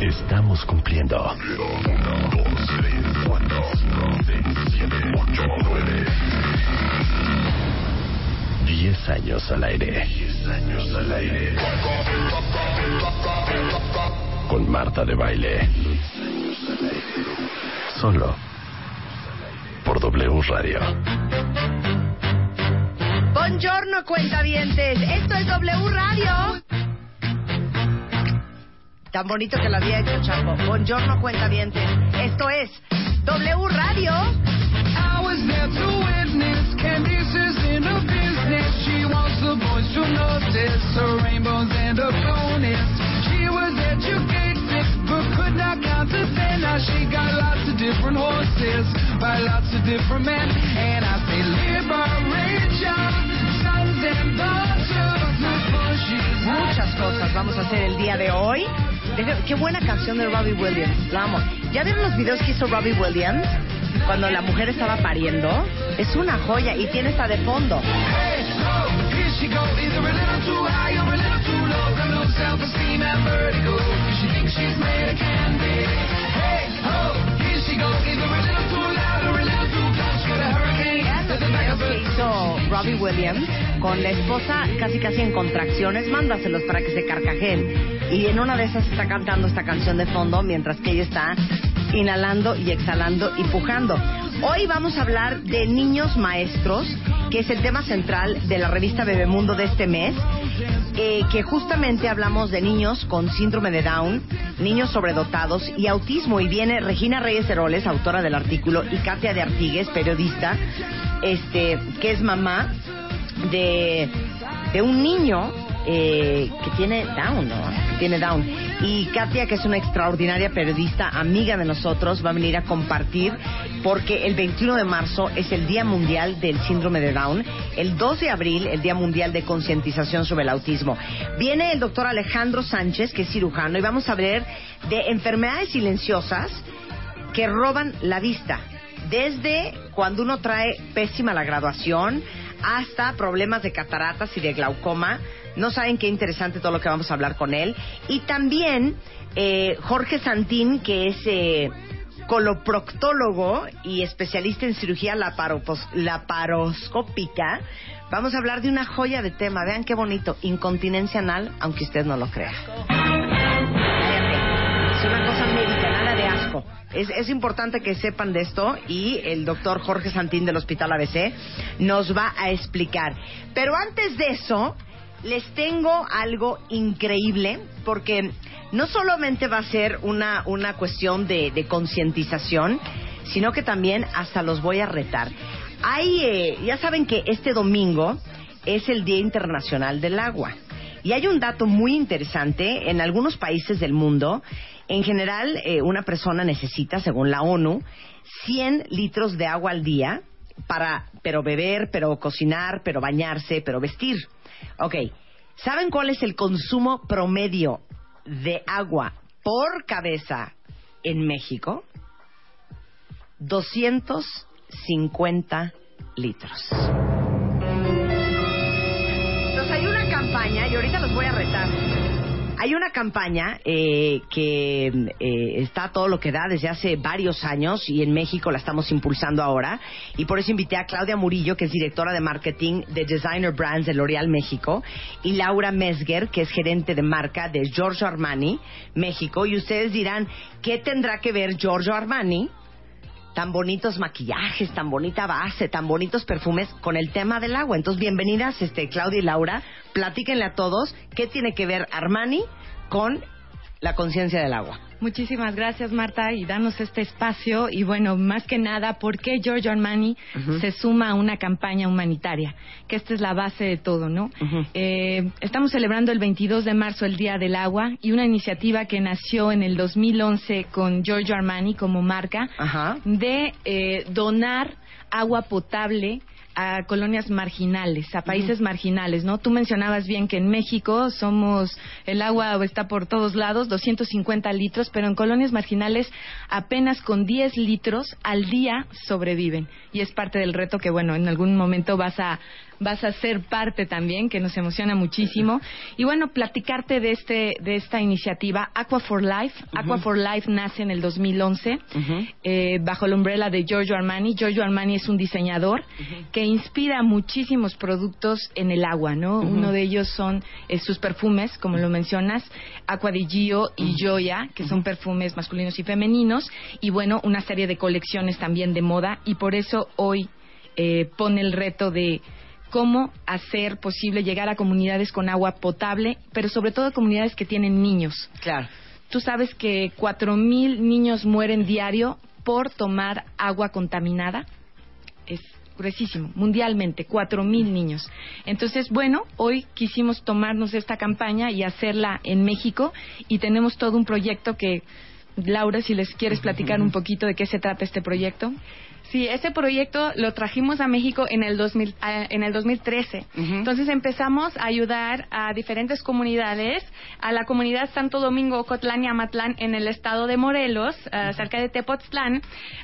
Estamos cumpliendo. 10 años al aire. 10 años al aire. Con Marta de Baile. Solo por W Radio. Buongiorno, cuentavientes. Esto es W Radio. Tan bonito que lo había hecho Chapo. Buongiorno, cuentavientes. Esto es W Radio. Muchas cosas vamos a hacer el día de hoy. Qué buena canción de Robbie Williams. La amo. ¿Ya vieron los videos que hizo Robbie Williams? Cuando la mujer estaba pariendo. Es una joya y tiene esta de fondo. Que hizo Robbie Williams con la esposa casi casi en contracciones. Mándaselos para que se carcajeen. Y en una de esas está cantando esta canción de fondo mientras que ella está inhalando y exhalando y pujando. Hoy vamos a hablar de niños maestros, que es el tema central de la revista Bebemundo de este mes, eh, que justamente hablamos de niños con síndrome de Down, niños sobredotados y autismo. Y viene Regina Reyes Heroles, autora del artículo, y Katia de Artigues, periodista, este, que es mamá de, de un niño eh, que tiene Down, ¿no? Que tiene Down. Y Katia, que es una extraordinaria periodista, amiga de nosotros, va a venir a compartir porque el 21 de marzo es el Día Mundial del Síndrome de Down, el 2 de abril el Día Mundial de Concientización sobre el Autismo. Viene el doctor Alejandro Sánchez, que es cirujano, y vamos a hablar de enfermedades silenciosas que roban la vista. Desde cuando uno trae pésima la graduación hasta problemas de cataratas y de glaucoma. No saben qué interesante todo lo que vamos a hablar con él. Y también eh, Jorge Santín, que es eh, coloproctólogo y especialista en cirugía laparoscópica. Vamos a hablar de una joya de tema. Vean qué bonito. Incontinencia anal, aunque usted no lo crea. Es una cosa de asco. Es, es importante que sepan de esto y el doctor Jorge Santín del Hospital ABC nos va a explicar. Pero antes de eso, les tengo algo increíble porque no solamente va a ser una, una cuestión de, concientización, sino que también hasta los voy a retar. Hay, eh, ya saben que este domingo es el Día Internacional del Agua. Y hay un dato muy interesante, en algunos países del mundo, en general, eh, una persona necesita, según la ONU, 100 litros de agua al día para, pero beber, pero cocinar, pero bañarse, pero vestir. Ok, ¿saben cuál es el consumo promedio de agua por cabeza en México? 250 litros. Entonces hay una campaña, y ahorita los voy a retar. Hay una campaña eh, que eh, está todo lo que da desde hace varios años y en México la estamos impulsando ahora. Y por eso invité a Claudia Murillo, que es directora de marketing de Designer Brands de L'Oreal México, y Laura Mesger, que es gerente de marca de Giorgio Armani México. Y ustedes dirán, ¿qué tendrá que ver Giorgio Armani tan bonitos maquillajes, tan bonita base, tan bonitos perfumes con el tema del agua. Entonces, bienvenidas, este, Claudia y Laura. Platíquenle a todos qué tiene que ver Armani con la conciencia del agua. Muchísimas gracias, Marta, y danos este espacio. Y bueno, más que nada, ¿por qué Giorgio Armani se suma a una campaña humanitaria? Que esta es la base de todo, ¿no? Eh, estamos celebrando el 22 de marzo el Día del Agua y una iniciativa que nació en el 2011 con Giorgio Armani como marca de eh, donar agua potable a colonias marginales, a países marginales, ¿no? Tú mencionabas bien que en México somos, el agua está por todos lados, 250 litros, pero en colonias marginales apenas con 10 litros al día sobreviven. Y es parte del reto que, bueno, en algún momento vas a, vas a ser parte también, que nos emociona muchísimo. Y bueno, platicarte de este, de esta iniciativa, Aqua for Life. Aqua for Life nace en el 2011, eh, bajo la umbrella de Giorgio Armani. Giorgio Armani es un diseñador que inspira muchísimos productos en el agua, ¿no? Uno de ellos son eh, sus perfumes, como lo mencionas, Aqua di Gio y Joya, que son perfumes masculinos y femeninos, y bueno, una serie de colecciones también de moda, y por eso hoy eh, pone el reto de cómo hacer posible llegar a comunidades con agua potable, pero sobre todo a comunidades que tienen niños. Claro. Tú sabes que 4.000 niños mueren diario por tomar agua contaminada. Es gruesísimo, mundialmente, 4.000 niños. Entonces, bueno, hoy quisimos tomarnos esta campaña y hacerla en México y tenemos todo un proyecto que, Laura, si les quieres platicar un poquito de qué se trata este proyecto. Sí, ese proyecto lo trajimos a México en el, 2000, eh, en el 2013. Entonces empezamos a ayudar a diferentes comunidades, a la comunidad Santo Domingo, Cotlán y Amatlán en el estado de Morelos, eh, cerca de Tepoztlán.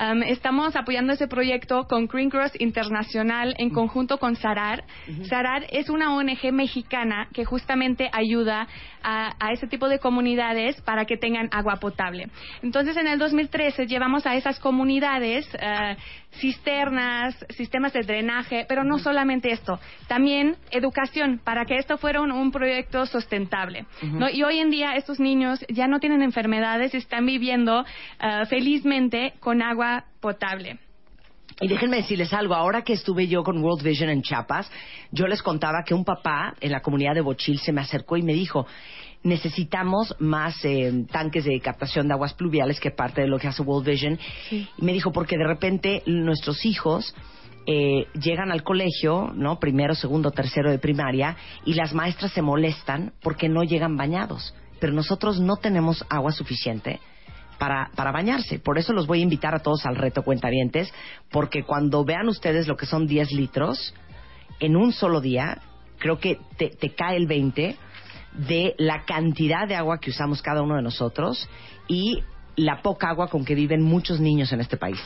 Um, estamos apoyando ese proyecto con Green Cross Internacional en conjunto con Sarar. Sarar es una ONG mexicana que justamente ayuda a, a ese tipo de comunidades para que tengan agua potable. Entonces en el 2013 llevamos a esas comunidades eh, cisternas, sistemas de drenaje, pero no solamente esto, también educación para que esto fuera un, un proyecto sustentable. ¿no? Y hoy en día estos niños ya no tienen enfermedades y están viviendo eh, felizmente con agua potable. Y déjenme decirles algo, ahora que estuve yo con World Vision en Chiapas, yo les contaba que un papá en la comunidad de Bochil se me acercó y me dijo, necesitamos más eh, tanques de captación de aguas pluviales, que parte de lo que hace World Vision. Y me dijo, porque de repente nuestros hijos eh, llegan al colegio, ¿no? Primero, segundo, tercero de primaria, y las maestras se molestan porque no llegan bañados. Pero nosotros no tenemos agua suficiente para, para bañarse. Por eso los voy a invitar a todos al reto cuentavientes, porque cuando vean ustedes lo que son 10 litros, en un solo día, creo que te, te cae el 20 de la cantidad de agua que usamos cada uno de nosotros y la poca agua con que viven muchos niños en este país.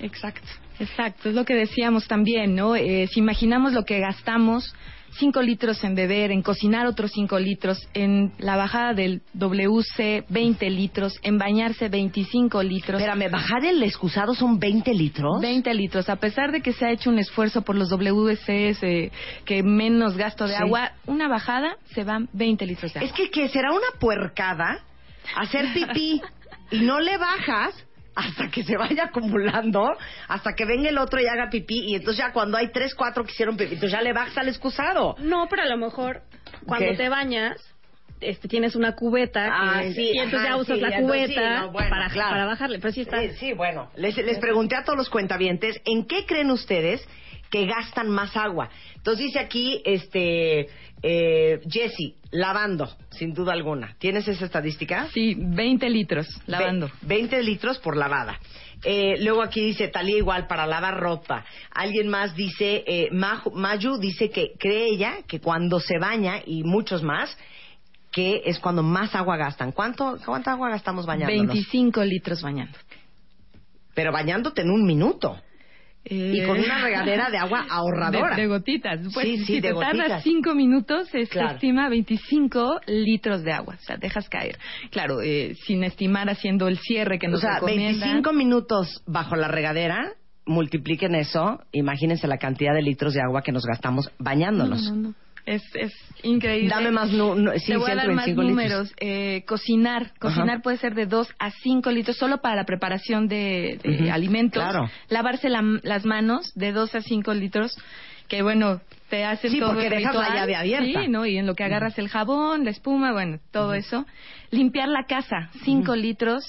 Exacto, exacto. Es lo que decíamos también, ¿no? Eh, si imaginamos lo que gastamos, 5 litros en beber, en cocinar otros 5 litros, en la bajada del WC 20 litros, en bañarse 25 litros. Espérame, bajar el excusado son 20 litros. 20 litros, a pesar de que se ha hecho un esfuerzo por los WCs, eh, que menos gasto de Sí. agua, una bajada se van 20 litros de agua. Es que, que será una puercada hacer pipí y no le bajas hasta que se vaya acumulando, hasta que venga el otro y haga pipí, y entonces ya cuando hay tres, cuatro que hicieron pipí, entonces ya le bajas al excusado. No, pero a lo mejor cuando te bañas, este, tienes una cubeta Ah, que- sí, y entonces ajá, ya usas sí, la entonces sí, cubeta no, bueno, para, claro. para bajarle. Pero sí está. Sí, sí, bueno. Les, les pregunté a todos los cuentavientes, ¿en qué creen ustedes que gastan más agua? Entonces dice aquí, este, eh, Jesse, lavando, sin duda alguna. ¿Tienes esa estadística? Sí, 20 litros lavando. Ve- 20 litros por lavada. Eh, luego aquí dice Talía igual para lavar ropa. Alguien más dice, eh, Mayu dice que cree ella que cuando se baña y muchos más, que es cuando más agua gastan. ¿Cuánto, ¿Cuánta agua gastamos bañándonos? 25 litros bañando. Pero bañándote en un minuto. Y con Eh, una regadera de agua ahorradora. De, de gotitas. Pues, Sí, sí, si de te gotitas. tardas 5 minutos, se Claro. estima 25 litros de agua. O sea, dejas caer. Claro, eh, sin estimar haciendo el cierre que o nos sea, recomiendan. 25 minutos bajo la regadera, multipliquen eso, imagínense la cantidad de litros de agua que nos gastamos bañándonos. No, no, no. Es, es increíble. Dame más, nu- nu- sí, Te voy a dar más 125 litros. números. Eh, cocinar. Cocinar Ajá. puede ser de 2 a 5 litros solo para la preparación de, de Ujú, alimentos. claro. Lavarse la- las manos de 2 a 5 litros. Que bueno, te hacen Sí, todo porque el dejas la ritual. llave abierta. Sí, ¿no? Y en lo que agarras el jabón, la espuma, bueno, todo eso. Limpiar la casa, cinco litros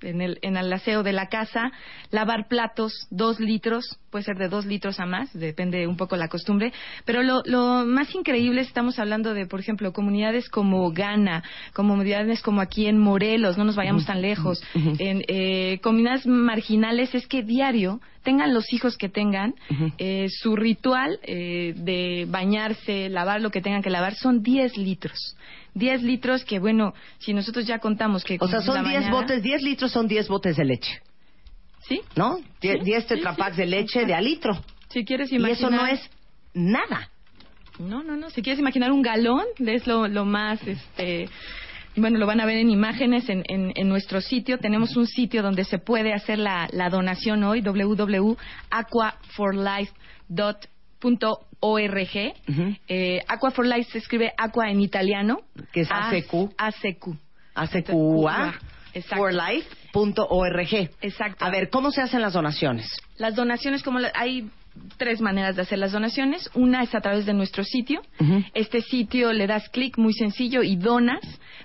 en el, en el aseo de la casa. Lavar platos, dos litros, puede ser de dos litros a más, depende un poco la costumbre. Pero lo, lo más increíble, estamos hablando de, por ejemplo, comunidades como Ghana, comunidades como aquí en Morelos, no nos vayamos tan lejos, en eh, comunidades marginales, es que diario tengan los hijos que tengan, eh, su ritual eh, de bañarse, lavar lo que tengan que lavar, son 10 litros. 10 litros que, bueno, si nosotros ya contamos que... O sea, son 10 mañana- botes, 10 litros son 10 botes de leche, ¿Sí? ¿no? 10 Sí, 10 sí, tetrapacks sí. de leche de a litro. Si quieres Y imaginar... eso no es nada. No, no, no. Si quieres imaginar un galón, es lo, lo más, este... Bueno, lo van a ver en imágenes en, en, en nuestro sitio. Tenemos un sitio donde se puede hacer la, la donación hoy, www.aquaforlife.org. Ujú. eh, Aqua for Life se escribe aqua en italiano. Que es ACQ. ACQ. ACQA Exacto. forlife.org. Exacto. A ver, ¿cómo se hacen las donaciones? Las donaciones, como la- hay tres maneras de hacer las donaciones. Una es a través de nuestro sitio. Este sitio le das clic muy sencillo y donas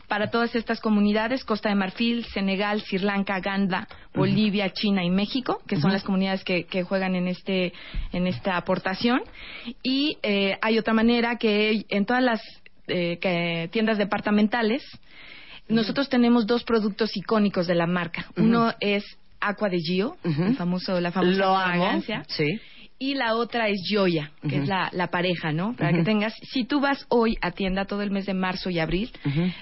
para todas estas comunidades, Costa de Marfil, Senegal, Sri Lanka, Ghana, Bolivia, China y México, que son las comunidades que, que juegan en este en esta aportación. Y eh, hay otra manera que en todas las eh, tiendas departamentales nosotros tenemos dos productos icónicos de la marca. Uno es Aqua de Gio, el famoso, la famosa Lo amo. fragancia. Sí. Y la otra es Joya, que es la, la pareja, ¿no? Para que tengas. Si tú vas hoy a tienda todo el mes de marzo y abril,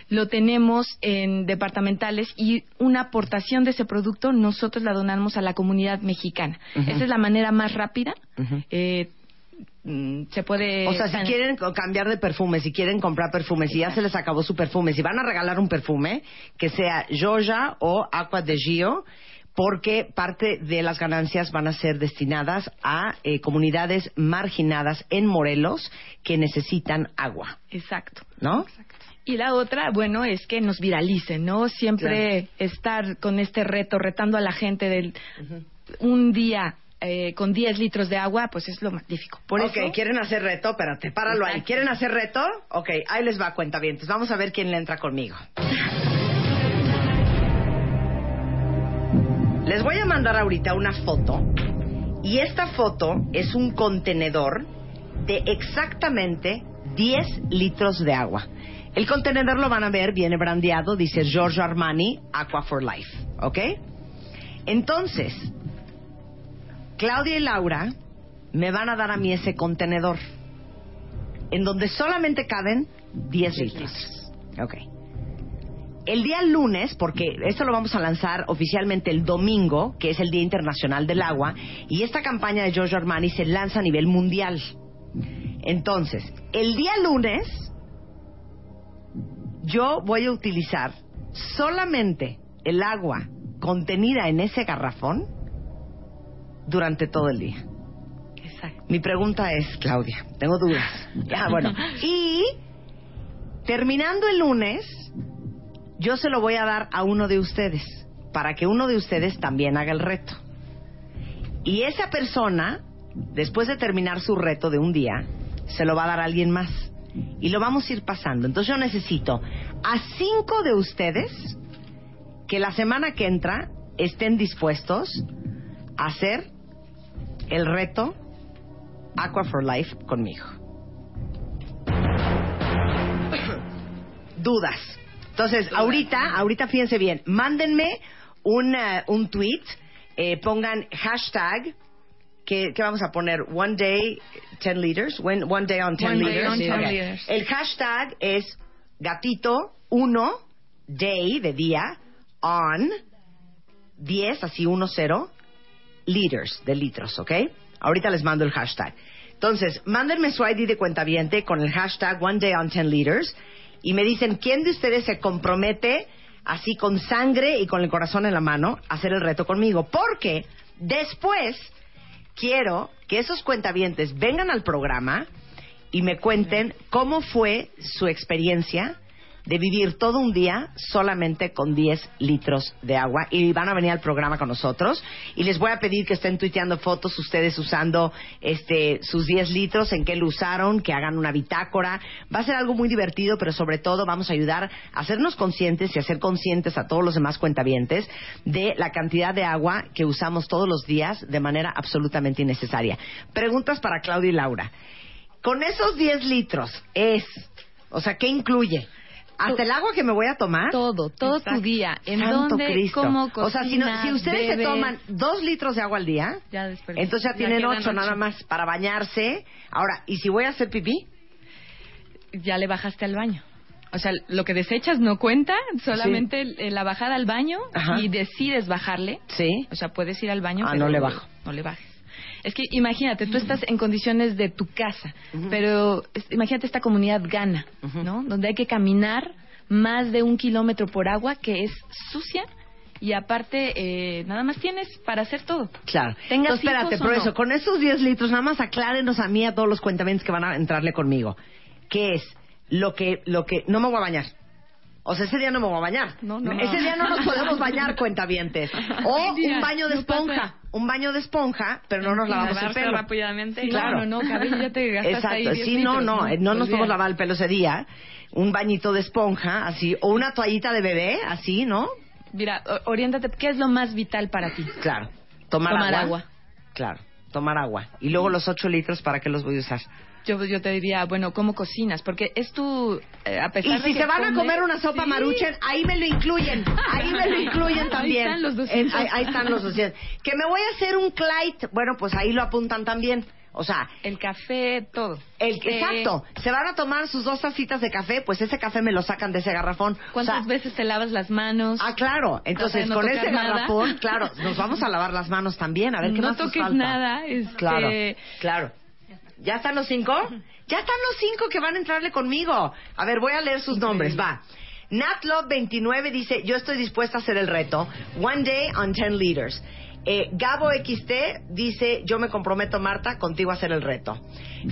lo tenemos en departamentales y una aportación de ese producto nosotros la donamos a la comunidad mexicana. Esa es la manera más rápida. Eh, se puede. O sea, si quieren cambiar de perfume, si quieren comprar perfume, si ya se les acabó su perfume, si van a regalar un perfume, que sea Joja o Aqua de Gio, porque parte de las ganancias van a ser destinadas a eh, comunidades marginadas en Morelos que necesitan agua, Exacto. ¿no? Y la otra, bueno, es que nos viralicen, ¿no? Siempre estar con este reto, retando a la gente del un día eh, con 10 litros de agua, pues es lo magnífico. Por ok, eso, ¿quieren hacer reto? Espérate, páralo ahí. ¿Quieren hacer reto? Ok, ahí les va, cuenta bien. Vamos a ver quién le entra conmigo. Les voy a mandar ahorita una foto. Y esta foto es un contenedor de exactamente 10 litros de agua. El contenedor lo van a ver, viene brandeado, dice Giorgio Armani, Aqua for Life. ¿Ok? Entonces, Claudia y Laura me van a dar a mí ese contenedor en donde solamente caben 10 litros. Ok. El día lunes, porque esto lo vamos a lanzar oficialmente el domingo, que es el Día Internacional del Agua, y esta campaña de Giorgio Armani se lanza a nivel mundial. Entonces, el día lunes, yo voy a utilizar solamente el agua contenida en ese garrafón durante todo el día. Exacto. Mi pregunta es, Claudia, tengo dudas. Ah, bueno. Y terminando el lunes, yo se lo voy a dar a uno de ustedes, para que uno de ustedes también haga el reto. Y esa persona, después de terminar su reto de un día, se lo va a dar a alguien más. Y lo vamos a ir pasando. Entonces yo necesito a cinco de ustedes que la semana que entra estén dispuestos a hacer el reto Aqua for Life conmigo. Dudas. Entonces, ahorita, ahorita fíjense bien, mándenme un, eh, un tweet, eh, pongan hashtag, que, que vamos a poner? One day, 10 liters, one, one day on 10 One day liters. on 10 Ok. liters. El hashtag es gatito 1, day, de día, on, 10, así 1, 0, liters, de litros, ¿ok? Ahorita les mando el hashtag. Entonces, mándenme su ID de cuentaviente con el hashtag One Day on 10 Liters y me dicen quién de ustedes se compromete así con sangre y con el corazón en la mano a hacer el reto conmigo. Porque después quiero que esos cuentavientes vengan al programa y me cuenten cómo fue su experiencia de vivir todo un día solamente con 10 litros de agua y van a venir al programa con nosotros y les voy a pedir que estén tuiteando fotos ustedes usando este sus 10 litros, en qué lo usaron, que hagan una bitácora. Va a ser algo muy divertido, pero sobre todo vamos a ayudar a hacernos conscientes y a ser conscientes a todos los demás cuentavientes de la cantidad de agua que usamos todos los días de manera absolutamente innecesaria. Preguntas para Claudia y Laura. Con esos 10 litros es, o sea, ¿qué incluye? Hasta el agua que me voy a tomar. Todo, todo Exacto. tu día. ¿En Santo dónde, Cristo. cómo O sea, si, no- cocinas, si ustedes se toman dos litros de agua al día, ya entonces ya tienen ocho ocho. nada más para bañarse. Ahora, ¿y si voy a hacer pipí? ya le bajaste al baño. O sea, lo que desechas no cuenta, solamente eh, la bajada al baño Ajá. y decides bajarle. Sí. O sea, puedes ir al baño. Ah, pero no le bajo. No le bajes. Es que imagínate, tú estás en condiciones de tu casa, pero es- imagínate esta comunidad gana. ¿no? Donde hay que caminar más de un kilómetro por agua que es sucia y aparte eh, nada más tienes para hacer todo. Claro. Tengas Entonces, espérate, por no. eso, con esos 10 litros, nada más aclárenos a mí, a todos los cuentamientos que van a entrarle conmigo. ¿Qué es? Lo que, lo que, no me voy a bañar. O sea, ese día no me voy a bañar. No, no. Ese día no nos podemos bañar, cuentavientes. O un baño de no esponja. Un baño de esponja, pero no nos lavamos el pelo. rápidamente. Claro. No, no, no, cabello ya te Exacto, 10 sí, no, litros, no, eh, no nos podemos lavar el pelo ese día. Un bañito de esponja, así, o una toallita de bebé, así, ¿no? Mira, oriéntate, ¿qué es lo más vital para ti? Claro. Tomar, Tomar agua. agua. Claro, tomar agua. Y luego los 8 litros, ¿para qué los voy a usar? Yo, yo te diría, bueno, ¿cómo cocinas? Porque es tu... eh, a pesar Y de si que se van a comer una sopa Sí. maruchen, ahí me lo incluyen. Ahí me lo incluyen Ahí también. están los 200. Eh, ahí, ahí están los 200. Que me voy a hacer un Clyde, bueno, pues ahí lo apuntan también. O sea, El café, todo. el Eh, exacto. Se van a tomar sus dos tacitas de café, pues ese café me lo sacan de ese garrafón. ¿Cuántas O sea, veces te lavas las manos? Ah, claro. Entonces, no con ese nada. garrafón, claro, nos vamos a lavar las manos también. A ver qué no más nos toques falta? nada. Este, Claro, claro. ¿Ya están los cinco? Ya están los cinco que van a entrarle conmigo. A ver, voy a leer sus nombres, va. Natlove29 dice, yo estoy dispuesta a hacer el reto. One day on 10 liters. Eh, Gabo XT dice, yo me comprometo, Marta, contigo a hacer el reto.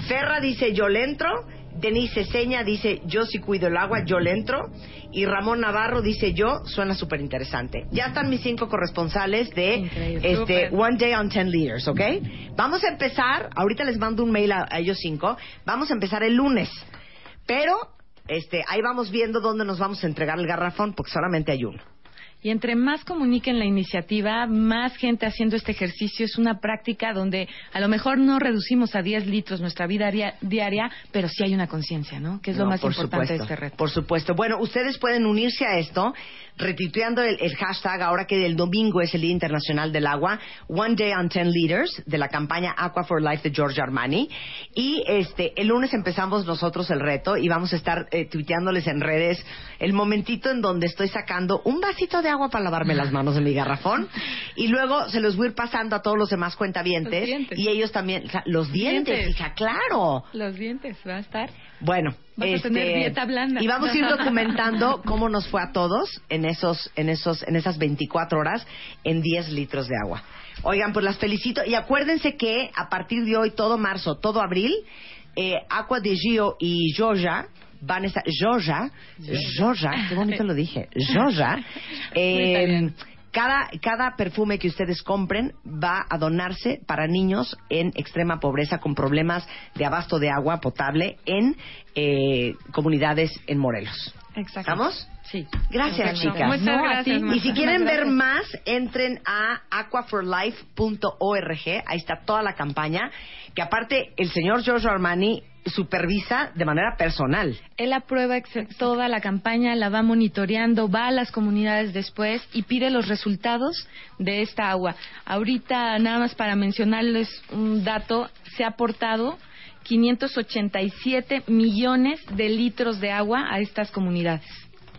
Ferra dice, yo le entro. Denise Seña dice, yo sí cuido el agua, yo le entro. Y Ramón Navarro dice, yo, suena súper interesante. Ya están mis cinco corresponsales de Increíble. este. One Day on 10 Liters, ¿ok? Vamos a empezar, ahorita les mando un mail a, a ellos cinco, vamos a empezar el lunes. Pero, este, ahí vamos viendo dónde nos vamos a entregar el garrafón, porque solamente hay uno. Y entre más comuniquen la iniciativa, más gente haciendo este ejercicio. Es una práctica donde a lo mejor no reducimos a 10 litros nuestra vida dia- diaria, pero sí hay una conciencia, ¿no? Que es lo más por importante supuesto, de este reto. Por supuesto. Bueno, ustedes pueden unirse a esto retuiteando el, el hashtag ahora que el domingo es el Día Internacional del Agua, One Day on 10 Liters, de la campaña Aqua for Life de George Armani. Y este el lunes empezamos nosotros el reto y vamos a estar eh, tuiteándoles en redes el momentito en donde estoy sacando un vasito de agua para lavarme las manos de mi garrafón y luego se los voy a ir pasando a todos los demás cuentavientes Los y ellos también, los dientes, Dientes. hija, claro. Los dientes, va a estar. Bueno, Vas a este, tener dieta blanda. y vamos a ir documentando cómo nos fue a todos en esos, en esos, en esas 24 horas en 10 litros de agua. Oigan, pues las felicito y acuérdense que a partir de hoy, todo marzo, todo abril, eh, Aqua de Gio y Joja van a estar, Joja, Joja, qué bonito lo dije, Joja, eh. Cada, cada perfume que ustedes compren va a donarse para niños en extrema pobreza con problemas de abasto de agua potable en eh, comunidades en Morelos. Exacto. ¿Estamos? Sí. Gracias, chicas. Muchas No, gracias. Marta. Y si quieren ver más, entren a aquaforlife.org. Ahí está toda la campaña. Que aparte, el señor Giorgio Armani supervisa de manera personal. Él aprueba toda la campaña, la va monitoreando, va a las comunidades después y pide los resultados de esta agua. Ahorita, nada más para mencionarles un dato, se ha aportado 587 millones de litros de agua a estas comunidades.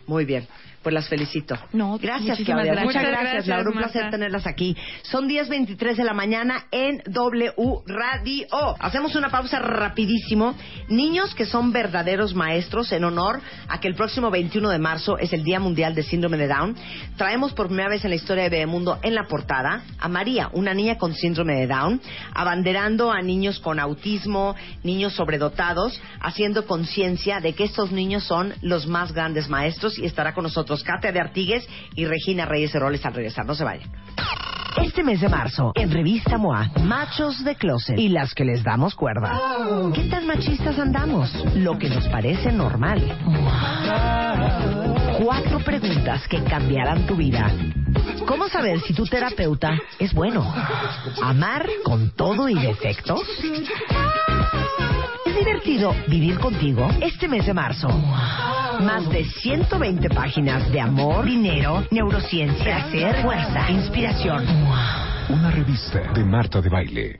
Muy bien. Pues las felicito. No, gracias, Claudia. gracias. Muchas gracias, gracias, Laura. Un Marta. placer tenerlas aquí. Son 10.23 de la mañana en W Radio. Hacemos una pausa rapidísimo. Niños que son verdaderos maestros en honor a que el próximo 21 de marzo es el Día Mundial de Síndrome de Down. Traemos por primera vez en la historia de Bebemundo en la portada a María, una niña con síndrome de Down, abanderando a niños con autismo, niños sobredotados, haciendo conciencia de que estos niños son los más grandes maestros y estará con nosotros Katia de Artigues y Regina Reyes Heroles al regresar. No se vayan. Este mes de marzo, en Revista MOA, Machos de Closet y las que les damos cuerda. ¿Qué tan machistas andamos? Lo que nos parece normal. Cuatro preguntas que cambiarán tu vida. ¿Cómo saber si tu terapeuta es bueno? ¿Amar con todo y defectos? ¿Es divertido vivir contigo este mes de marzo? Más de 120 páginas de amor, dinero, neurociencia, placer, fuerza, inspiración. Una revista de Marta de Baile.